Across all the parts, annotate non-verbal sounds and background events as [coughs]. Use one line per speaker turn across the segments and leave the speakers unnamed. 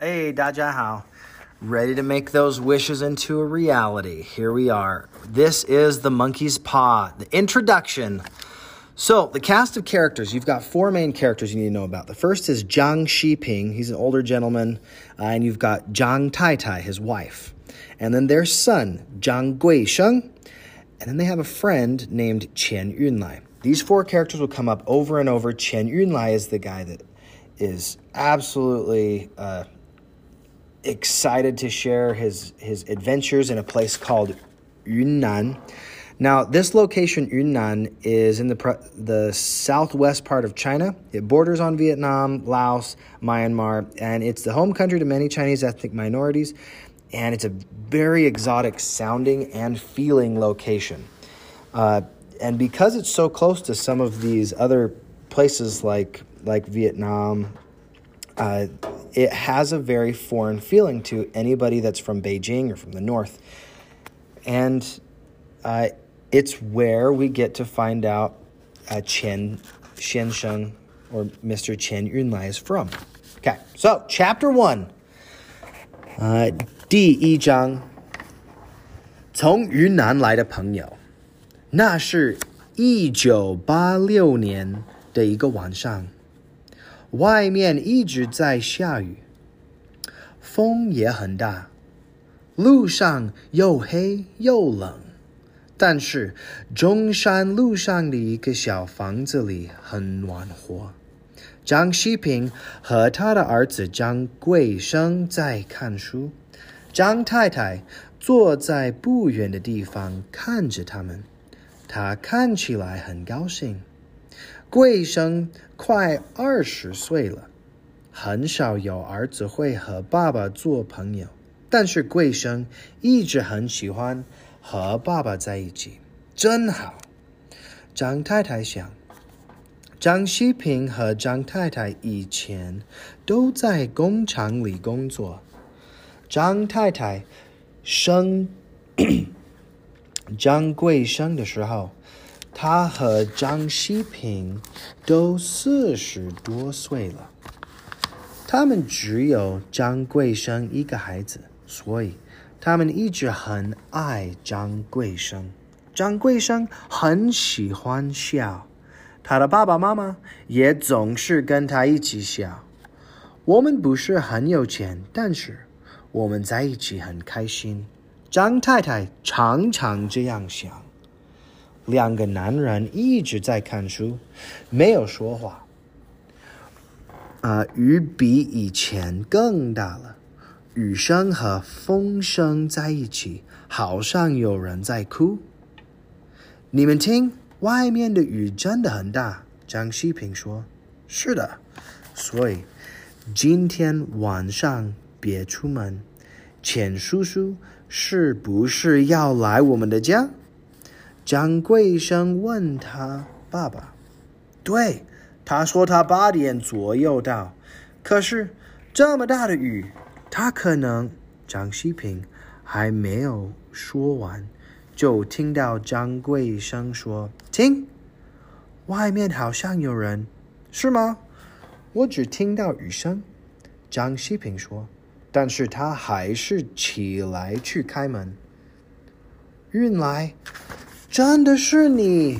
Hey, Dajahao. Ready to make those wishes into a reality. Here we are. This is The Monkey's Paw, the introduction. So, the cast of characters, you've got four main characters you need to know about. The first is Zhang Shiping, he's an older gentleman, uh, and you've got Zhang Tai Tai, his wife, and then their son, Zhang Guisheng, and then they have a friend named Qian Yunlai. These four characters will come up over and over. Qian Yunlai is the guy that is absolutely. Uh, excited to share his his adventures in a place called Yunnan. Now, this location, Yunnan, is in the the southwest part of China. It borders on Vietnam, Laos, Myanmar, and it's the home country to many Chinese ethnic minorities. And it's a very exotic sounding and feeling location. Uh, and because it's so close to some of these other places like like Vietnam, uh, it has a very foreign feeling to anybody that's from Beijing or from the north. And uh, it's where we get to find out uh, Qian Xiansheng or Mr. Qian Yunlai is from. Okay, so chapter one. 呃，第一章，从云南来的朋友，那是一九八六年的一个晚上。 外面一直在下雨，风也很大，路上又黑又冷。但是中山路上的一个小房子里很暖和。张希平和他的儿子张贵生在看书，张太太坐在不远的地方看着他们，她看起来很高兴。贵生快二十岁了，很少有儿子会和爸爸做朋友，但是贵生一直很喜欢和爸爸在一起，真好。张太太想，张希平和张太太以前都在工厂里工作。张太太生 [coughs] 张贵生的时候。他和张希平都四十多岁了，他们只有张贵生一个孩子，所以他们一直很爱张贵生。张贵生很喜欢笑，他的爸爸妈妈也总是跟他一起笑。我们不是很有钱，但是我们在一起很开心。张太太常常这样想。两个男人一直在看书，没有说话。啊，雨比以前更大了，雨声和风声在一起，好像有人在哭。你们听，外面的雨真的很大。张希平说：“是的，所以今天晚上别出门。钱叔叔是不是要来我们的家？”张贵生问他爸爸：“对，他说他八点左右到。可是这么大的雨，他可能……”张希平还没有说完，就听到张贵生说：“听，外面好像有人，是吗？”我只听到雨声。张希平说：“但是他还是起来去开门。”运来。真的是你！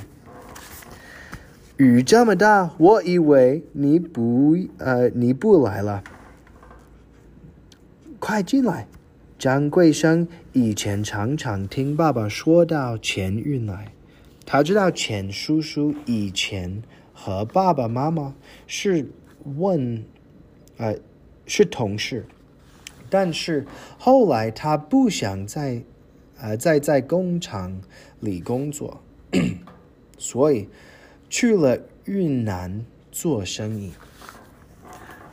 雨这么大，我以为你不呃你不来了。快进来！张桂生以前常常听爸爸说到钱运来，他知道钱叔叔以前和爸爸妈妈是问呃是同事，但是后来他不想再。呃，在在工厂里工作，[clears throat] 所以去了云南做生意。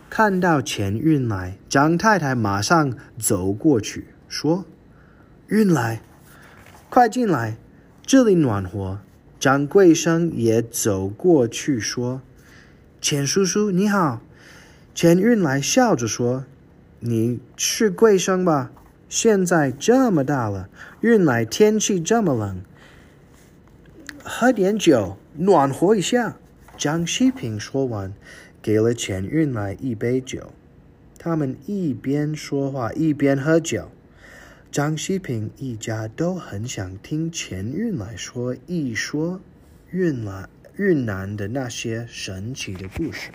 看到钱运来，张太太马上走过去说：“运来，快进来，这里暖和。”张贵生也走过去说：“钱叔叔你好。”钱运来笑着说：“你是贵生吧？”现在这么大了，运来天气这么冷，喝点酒暖和一下。张希平说完，给了钱运来一杯酒。
他们一边说话一边喝酒。张西平一家都很想听钱运来说一说运来云南的那些神奇的故事。